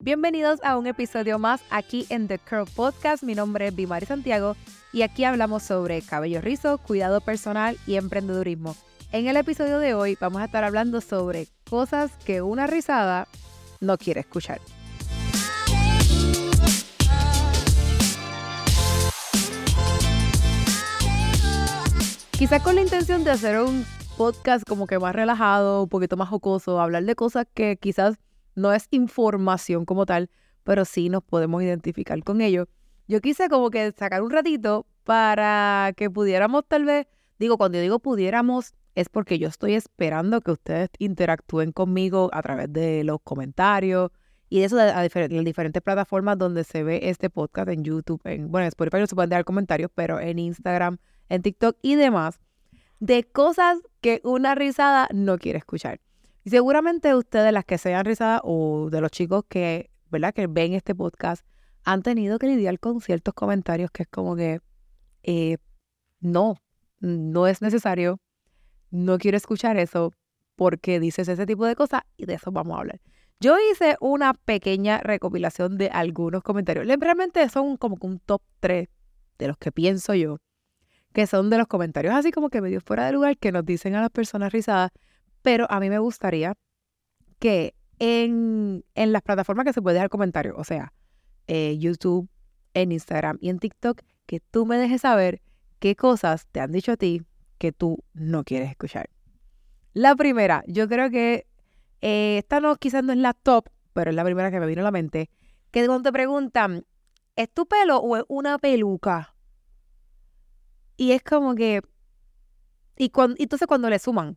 Bienvenidos a un episodio más aquí en The Curl Podcast. Mi nombre es Bimari Santiago y aquí hablamos sobre cabello rizo, cuidado personal y emprendedurismo. En el episodio de hoy vamos a estar hablando sobre cosas que una rizada no quiere escuchar. Quizás con la intención de hacer un podcast como que más relajado, un poquito más jocoso, hablar de cosas que quizás no es información como tal, pero sí nos podemos identificar con ello. Yo quise como que sacar un ratito para que pudiéramos tal vez, digo, cuando yo digo pudiéramos, es porque yo estoy esperando que ustedes interactúen conmigo a través de los comentarios y de eso de, las diferentes plataformas donde se ve este podcast en YouTube, en, bueno, en Spotify no se pueden dar comentarios, pero en Instagram, en TikTok y demás, de cosas que una risada no quiere escuchar. Y seguramente ustedes, las que sean rizadas o de los chicos que, ¿verdad? Que ven este podcast, han tenido que lidiar con ciertos comentarios que es como que eh, no, no es necesario, no quiero escuchar eso porque dices ese tipo de cosas y de eso vamos a hablar. Yo hice una pequeña recopilación de algunos comentarios. Realmente son como un top 3 de los que pienso yo, que son de los comentarios así como que medio fuera de lugar que nos dicen a las personas rizadas pero a mí me gustaría que en, las plataformas que se puede dejar comentarios, o sea, eh, YouTube, en Instagram y en TikTok, que tú me dejes saber qué cosas te han dicho a ti que tú no quieres escuchar. La primera, yo creo que eh, esta no, quizás no es la top, pero es la primera que me vino a la mente, que cuando te preguntan, ¿es tu pelo o es una peluca? Y es como que, y, cuando, entonces cuando le suman,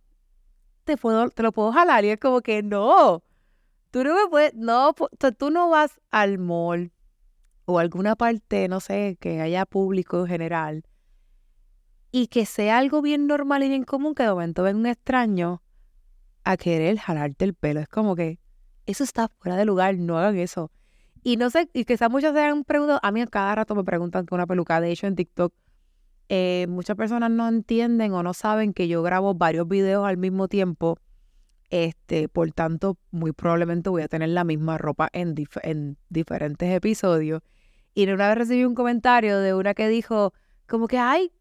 te, puedo, te lo puedo jalar. Y es como que no, tú no me puedes, no, tú no vas al mall o alguna parte, no sé, que haya público en general y que sea algo bien normal y bien común que de momento ven un extraño a querer jalarte el pelo. Es como que eso está fuera de lugar, no hagan eso. Y no sé, y quizás muchos se han preguntado, a mí cada rato me preguntan con una peluca, de hecho en TikTok eh, muchas personas no entienden o no saben que yo grabo varios videos al mismo tiempo. Este, por tanto, muy probablemente voy a tener la misma ropa en, en diferentes episodios. Y una vez recibí un comentario de una que dijo, como que, ay,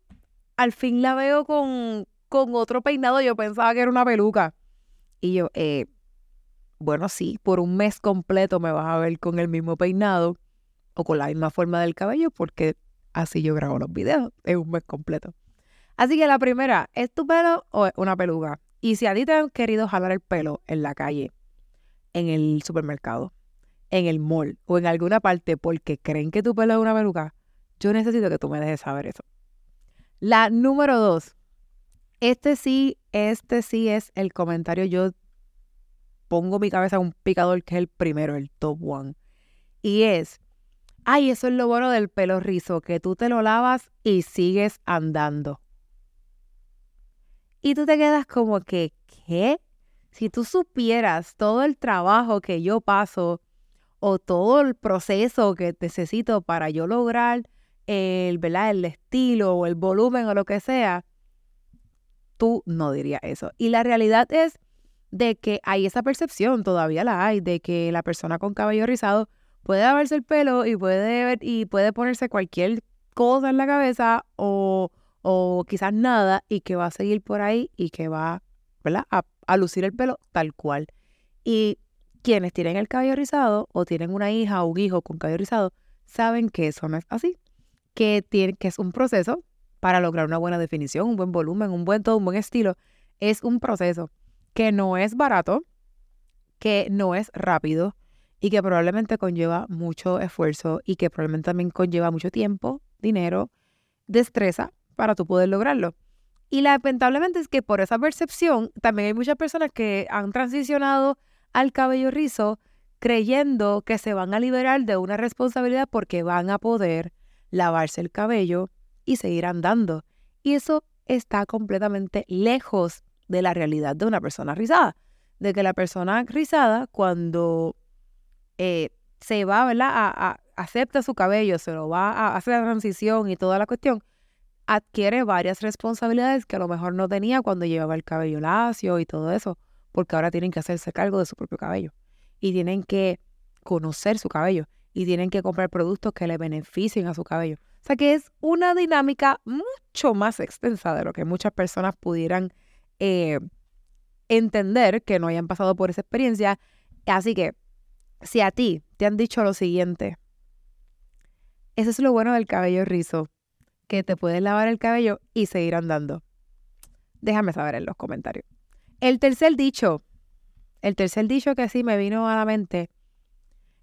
al fin la veo con, con otro peinado. Yo pensaba que era una peluca. Y yo, eh, bueno, sí, por un mes completo me vas a ver con el mismo peinado o con la misma forma del cabello porque Así yo grabo los videos en un mes completo. Así que la primera, ¿es tu pelo o es una peluca? Y si a ti te han querido jalar el pelo en la calle, en el supermercado, en el mall o en alguna parte porque creen que tu pelo es una peluca, yo necesito que tú me dejes saber eso. La número dos, este sí, este sí es el comentario. Yo pongo mi cabeza en un picador que es el primero, el top one. Y es, Ay, eso es lo bueno del pelo rizo, que tú te lo lavas y sigues andando. Y tú te quedas como que, ¿qué? Si tú supieras todo el trabajo que yo paso o todo el proceso que necesito para yo lograr el, ¿verdad? el estilo o el volumen o lo que sea, tú no dirías eso. Y la realidad es de que hay esa percepción, todavía la hay, de que la persona con cabello rizado puede lavarse el pelo y puede, y puede ponerse cualquier cosa en la cabeza o, o quizás nada y que va a seguir por ahí y que va A, a lucir el pelo tal cual. Y quienes tienen el cabello rizado o tienen una hija o un hijo con cabello rizado saben que eso no es así, que, tiene, que es un proceso para lograr una buena definición, un buen volumen, un buen todo, un buen estilo. Es un proceso que no es barato, que no es rápido, y que probablemente conlleva mucho esfuerzo y que probablemente también conlleva mucho tiempo, dinero, destreza para tú poder lograrlo. Y lamentablemente es que por esa percepción también hay muchas personas que han transicionado al cabello rizo creyendo que se van a liberar de una responsabilidad porque van a poder lavarse el cabello y seguir andando. Y eso está completamente lejos de la realidad de una persona rizada. De que la persona rizada, cuando eh, se va, ¿verdad? A, acepta su cabello, se lo va a hacer la transición y toda la cuestión, adquiere varias responsabilidades que a lo mejor no tenía cuando llevaba el cabello lacio y todo eso, porque ahora tienen que hacerse cargo de su propio cabello y tienen que conocer su cabello y tienen que comprar productos que le beneficien a su cabello. O sea que es una dinámica mucho más extensa de lo que muchas personas pudieran eh, entender que no hayan pasado por esa experiencia. Así que si a ti te han dicho lo siguiente, eso es lo bueno del cabello rizo, que te puedes lavar el cabello y seguir andando. Déjame saber en los comentarios. El tercer dicho, el tercer dicho que sí me vino a la mente,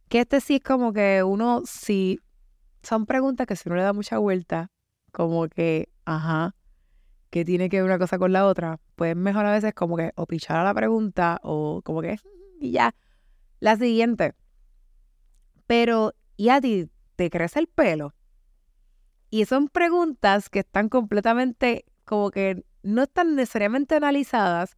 que este sí es como que uno, si son preguntas que si uno le da mucha vuelta, como que, ajá, que tiene que ver una cosa con la otra, pues mejor a veces como que o pichar a la pregunta o como que, y ya. La siguiente. Pero, ¿y a ti te crece el pelo? Y son preguntas que están completamente como que no están necesariamente analizadas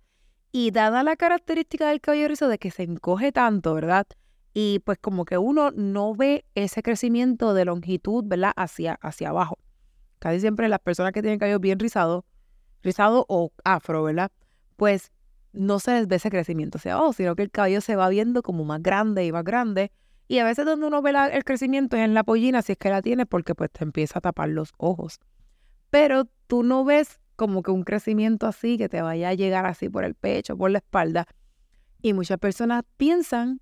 y dada la característica del cabello rizo de que se encoge tanto, ¿verdad? Y pues como que uno no ve ese crecimiento de longitud, ¿verdad? Hacia, hacia abajo. Casi siempre las personas que tienen cabello bien rizado, rizado o afro, ¿verdad? Pues no se les ve ese crecimiento hacia abajo, sino que el cabello se va viendo como más grande y más grande. Y a veces donde uno ve el crecimiento es en la pollina, si es que la tiene, porque pues te empieza a tapar los ojos. Pero tú no ves como que un crecimiento así que te vaya a llegar así por el pecho, por la espalda. Y muchas personas piensan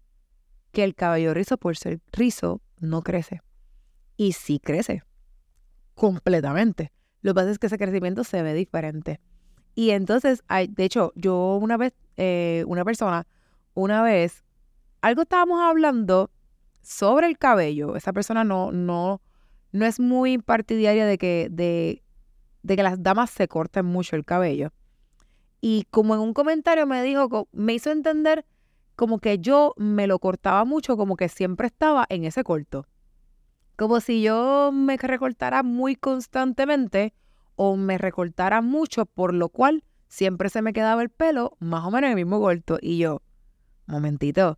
que el cabello rizo, por ser rizo, no crece. Y sí crece, completamente. Lo que pasa es que ese crecimiento se ve diferente. Y entonces, de hecho, yo una vez, eh, una persona, una vez, algo estábamos hablando sobre el cabello. Esa persona no, no, no es muy partidaria de que, de de que las damas se corten mucho el cabello. Y como en un comentario me dijo, me hizo entender como que yo me lo cortaba mucho, como que siempre estaba en ese corto. Como si yo me recortara muy constantemente o me recortara mucho, por lo cual siempre se me quedaba el pelo más o menos en el mismo corto. Y yo, momentito,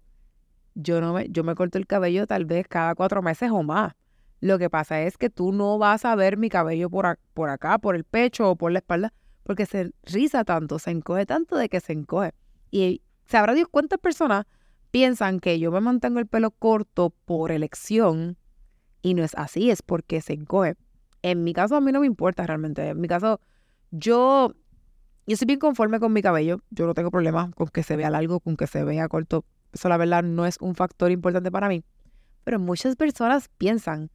yo no me, yo me corto el cabello tal vez cada cuatro meses o más. Lo que pasa es que tú no vas a ver mi cabello por, por acá, por el pecho o por la espalda, porque se riza tanto, se encoge tanto de que se encoge. Y sabrá Dios cuántas personas piensan que yo me mantengo el pelo corto por elección y no es así, es porque se encoge. En mi caso a mí no me importa realmente. En mi caso yo yo estoy bien conforme con mi cabello. Yo no tengo problema con que se vea largo, con que se vea corto. Eso la verdad no es un factor importante para mí. Pero muchas personas piensan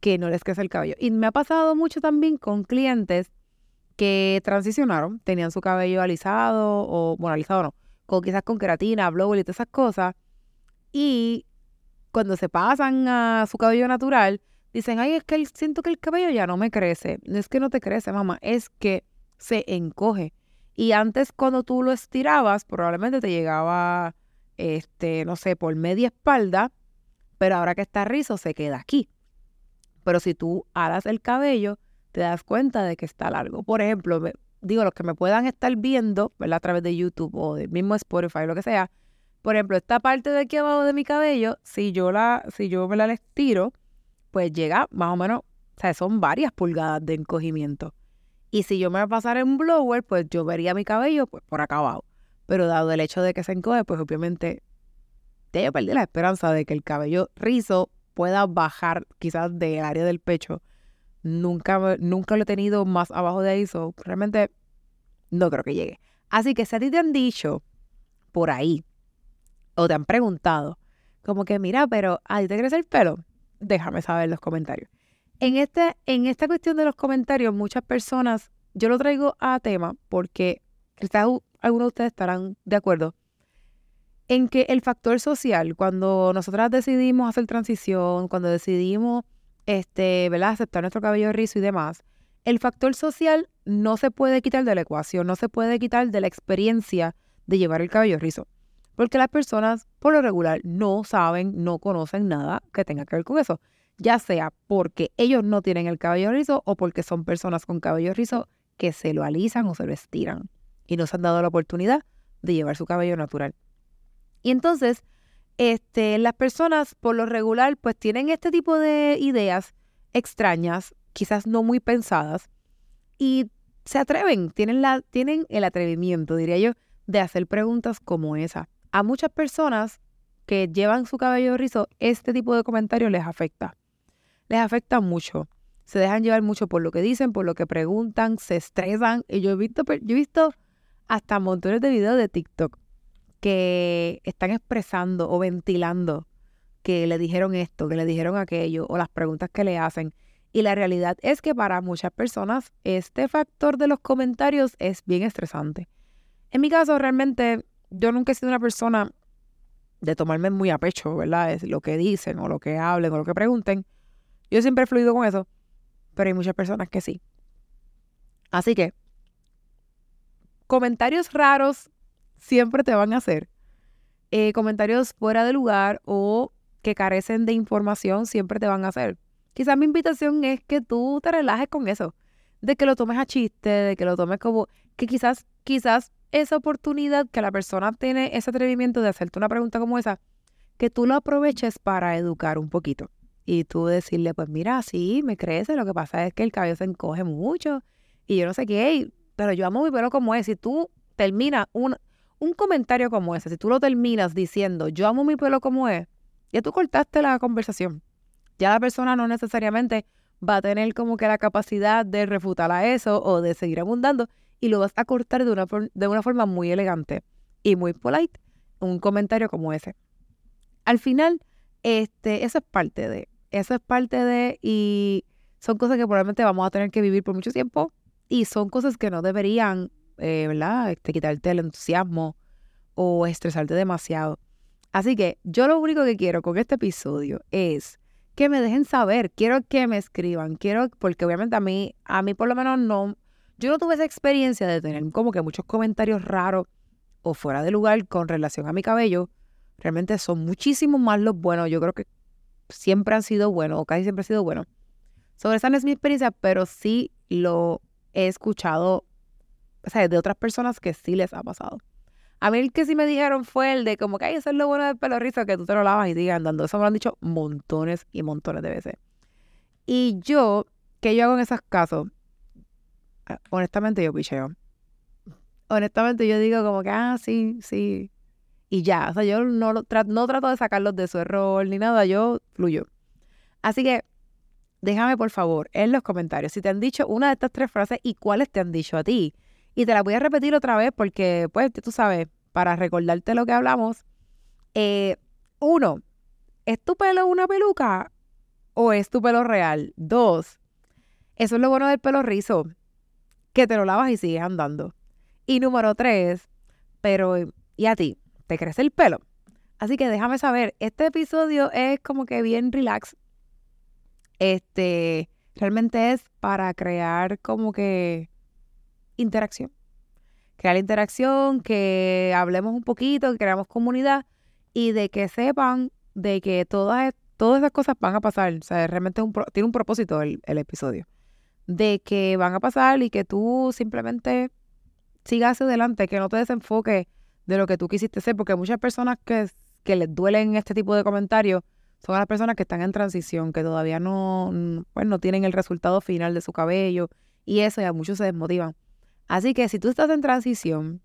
que no les crece el cabello. Y me ha pasado mucho también con clientes que transicionaron, tenían su cabello alisado o, bueno, alisado no, con, quizás con queratina, blower y todas esas cosas. Y cuando se pasan a su cabello natural, dicen, ay, es que siento que el cabello ya no me crece. No es que no te crece, mamá, es que se encoge. Y antes cuando tú lo estirabas, probablemente te llegaba, este, no sé, por media espalda, pero ahora que está rizo se queda aquí. Pero si tú alas el cabello, te das cuenta de que está largo. Por ejemplo, digo, los que me puedan estar viendo, ¿verdad? A través de YouTube o del mismo Spotify, lo que sea. Por ejemplo, esta parte de aquí abajo de mi cabello, si yo la, si yo me la estiro, pues llega más o menos, o sea, son varias pulgadas de encogimiento. Y si yo me voy a pasar en blower, pues yo vería mi cabello pues, por acá abajo. Pero dado el hecho de que se encoge, pues obviamente yo perdí la esperanza de que el cabello rizo pueda bajar quizás del área del pecho. Nunca, nunca lo he tenido más abajo de ahí, so realmente no creo que llegue. Así que si a ti te han dicho por ahí o te han preguntado, como que mira, pero ¿a ti te crece el pelo? Déjame saber en los comentarios. En, este, en esta cuestión de los comentarios, muchas personas, yo lo traigo a tema porque quizás algunos de ustedes estarán de acuerdo en que el factor social, cuando nosotras decidimos hacer transición, cuando decidimos este, ¿verdad? aceptar nuestro cabello rizo y demás, el factor social no se puede quitar de la ecuación, no se puede quitar de la experiencia de llevar el cabello rizo. Porque las personas, por lo regular, no saben, no conocen nada que tenga que ver con eso. Ya sea porque ellos no tienen el cabello rizo o porque son personas con cabello rizo que se lo alisan o se lo estiran y no se han dado la oportunidad de llevar su cabello natural. Y entonces, este, las personas por lo regular pues tienen este tipo de ideas extrañas, quizás no muy pensadas, y se atreven, tienen, la, tienen el atrevimiento, diría yo, de hacer preguntas como esa. A muchas personas que llevan su cabello rizo, este tipo de comentarios les afecta. Les afecta mucho. Se dejan llevar mucho por lo que dicen, por lo que preguntan, se estresan. Y yo he visto, yo he visto hasta montones de videos de TikTok que están expresando o ventilando que le dijeron esto, que le dijeron aquello, o las preguntas que le hacen. Y la realidad es que para muchas personas este factor de los comentarios es bien estresante. En mi caso, realmente, yo nunca he sido una persona de tomarme muy a pecho, ¿verdad? Lo que dicen o lo que hablen o lo que pregunten. Yo siempre he fluido con eso, pero hay muchas personas que sí. Así que, comentarios raros siempre te van a hacer. Eh, comentarios fuera de lugar o que carecen de información siempre te van a hacer. Quizás mi invitación es que tú te relajes con eso, de que lo tomes a chiste, de que lo tomes como que quizás, quizás esa oportunidad que la persona tiene ese atrevimiento de hacerte una pregunta como esa, que tú lo aproveches para educar un poquito. Y tú decirle, pues mira, sí, me crece, lo que pasa es que el cabello se encoge mucho y yo no sé qué, pero yo amo mi pelo como es. Si tú terminas un, un comentario como ese, si tú lo terminas diciendo, yo amo mi pelo como es, ya tú cortaste la conversación. Ya la persona no necesariamente va a tener como que la capacidad de refutar a eso o de seguir abundando y lo vas a cortar de una, de una forma muy elegante y muy polite, un comentario como ese. Al final, este, eso es parte de, eso es parte de y son cosas que probablemente vamos a tener que vivir por mucho tiempo y son cosas que no deberían, eh, ¿verdad? Este, quitarte el entusiasmo o estresarte demasiado. Así que yo lo único que quiero con este episodio es que me dejen saber, quiero que me escriban, quiero, porque obviamente a mí, a mí por lo menos no, yo no tuve esa experiencia de tener como que muchos comentarios raros o fuera de lugar con relación a mi cabello. Realmente son muchísimos más los buenos. Yo creo que siempre han sido buenos o casi siempre han sido buenos. Sobre esa no es mi experiencia, pero sí lo he escuchado, o sea, de otras personas que sí les ha pasado. A mí el que sí me dijeron fue el de como que, ay, eso es lo bueno del pelo rizo, que tú te lo lavas y digas andando. Eso me lo han dicho montones y montones de veces. Y yo, ¿qué yo hago en esos casos? Ah, honestamente yo picheo. Honestamente yo digo como que, ah, sí, sí. Y ya, o sea, yo no, no trato de sacarlos de su error ni nada, yo fluyo. Así que déjame por favor en los comentarios si te han dicho una de estas tres frases y cuáles te han dicho a ti. Y te la voy a repetir otra vez porque, pues, tú sabes, para recordarte lo que hablamos. Eh, uno, ¿es tu pelo una peluca o es tu pelo real? Dos, eso es lo bueno del pelo rizo, que te lo lavas y sigues andando. Y número tres, pero ¿y a ti? ¿Te crece el pelo? Así que déjame saber, este episodio es como que bien relax. Este, realmente es para crear como que interacción. Crear interacción, que hablemos un poquito, que creamos comunidad y de que sepan de que todas, todas esas cosas van a pasar. O sea, realmente tiene un propósito el, episodio. De que van a pasar y que tú simplemente sigas hacia adelante, que no te desenfoques de lo que tú quisiste ser, porque muchas personas que, que les duelen este tipo de comentarios son las personas que están en transición, que todavía no, pues, no tienen el resultado final de su cabello y eso, y a muchos se desmotivan. Así que si tú estás en transición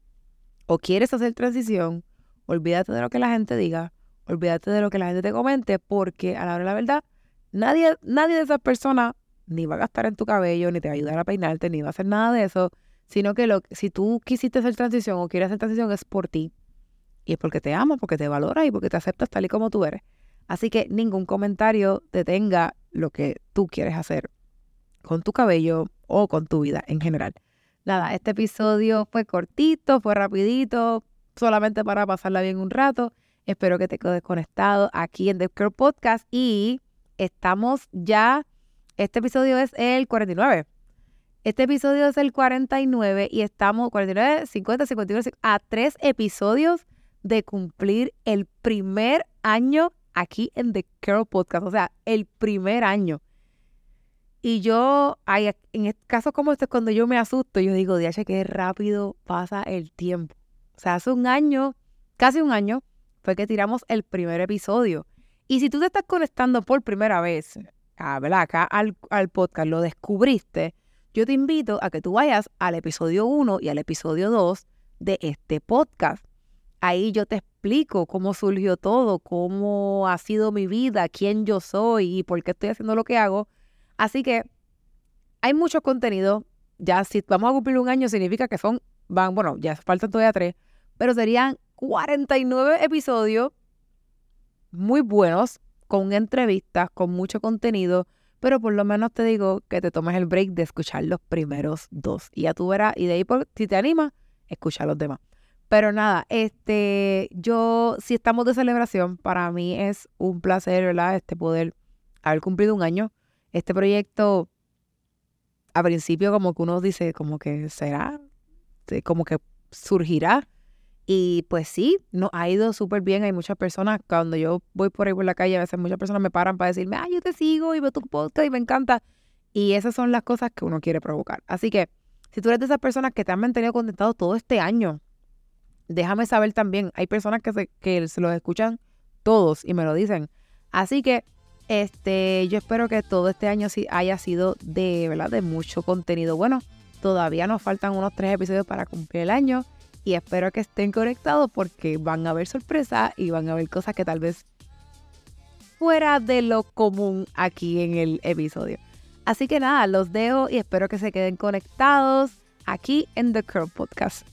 o quieres hacer transición, olvídate de lo que la gente diga, olvídate de lo que la gente te comente, porque a la hora de la verdad, nadie, nadie de esas personas ni va a gastar en tu cabello, ni te va a ayudar a peinarte, ni va a hacer nada de eso, sino que lo, si tú quisiste hacer transición o quieres hacer transición es por ti. Y es porque te ama, porque te valora y porque te aceptas tal y como tú eres. Así que ningún comentario detenga lo que tú quieres hacer con tu cabello o con tu vida en general. Nada, este episodio fue cortito, fue rapidito, solamente para pasarla bien un rato. Espero que te quedes conectado aquí en The Curl Podcast y estamos ya, este episodio es el 49. Este episodio es el 49 y estamos 49, 50, 51, a tres episodios de cumplir el primer año aquí en The Curl Podcast. O sea, el primer año. Y yo, en casos como este, cuando yo me asusto, yo digo, diache, qué rápido pasa el tiempo. O sea, hace un año, casi un año, fue que tiramos el primer episodio. Y si tú te estás conectando por primera vez, a, ah, acá al, al podcast, lo descubriste, yo te invito a que tú vayas al episodio 1 y al episodio 2 de este podcast. Ahí yo te, explico cómo surgió todo, cómo ha sido mi vida, quién yo soy y por qué estoy haciendo lo que hago. Así que hay mucho contenido. Ya si vamos a cumplir un año significa que son, van, bueno, ya faltan todavía tres, pero serían 49 episodios muy buenos, con entrevistas, con mucho contenido, pero por lo menos te digo que te tomes el break de escuchar los primeros dos. Y ya tú verás, y de ahí, por, si te anima, escucha los demás. Pero nada, este, yo, si estamos de celebración, para mí es un placer, ¿verdad? Este poder haber cumplido un año. Este proyecto, a principio, como que uno dice, como que será, como que surgirá. Y pues sí, nos ha ido súper bien. Hay muchas personas, cuando yo voy por ahí por la calle, a veces muchas personas me paran para decirme, ah, yo te sigo y veo tu podcast y me encanta. Y esas son las cosas que uno quiere provocar. Así que, si tú eres de esas personas que te han mantenido contentado todo este año, déjame saber también. Hay personas que se, que se los escuchan todos y me lo dicen. Así que este, yo espero que todo este año haya sido de, ¿verdad? de mucho contenido. Bueno, todavía nos faltan unos tres episodios para cumplir el año y espero que estén conectados porque van a haber sorpresas y van a haber cosas que tal vez fuera de lo común aquí en el episodio. Así que nada, los dejo y espero que se queden conectados aquí en The Curl Podcast.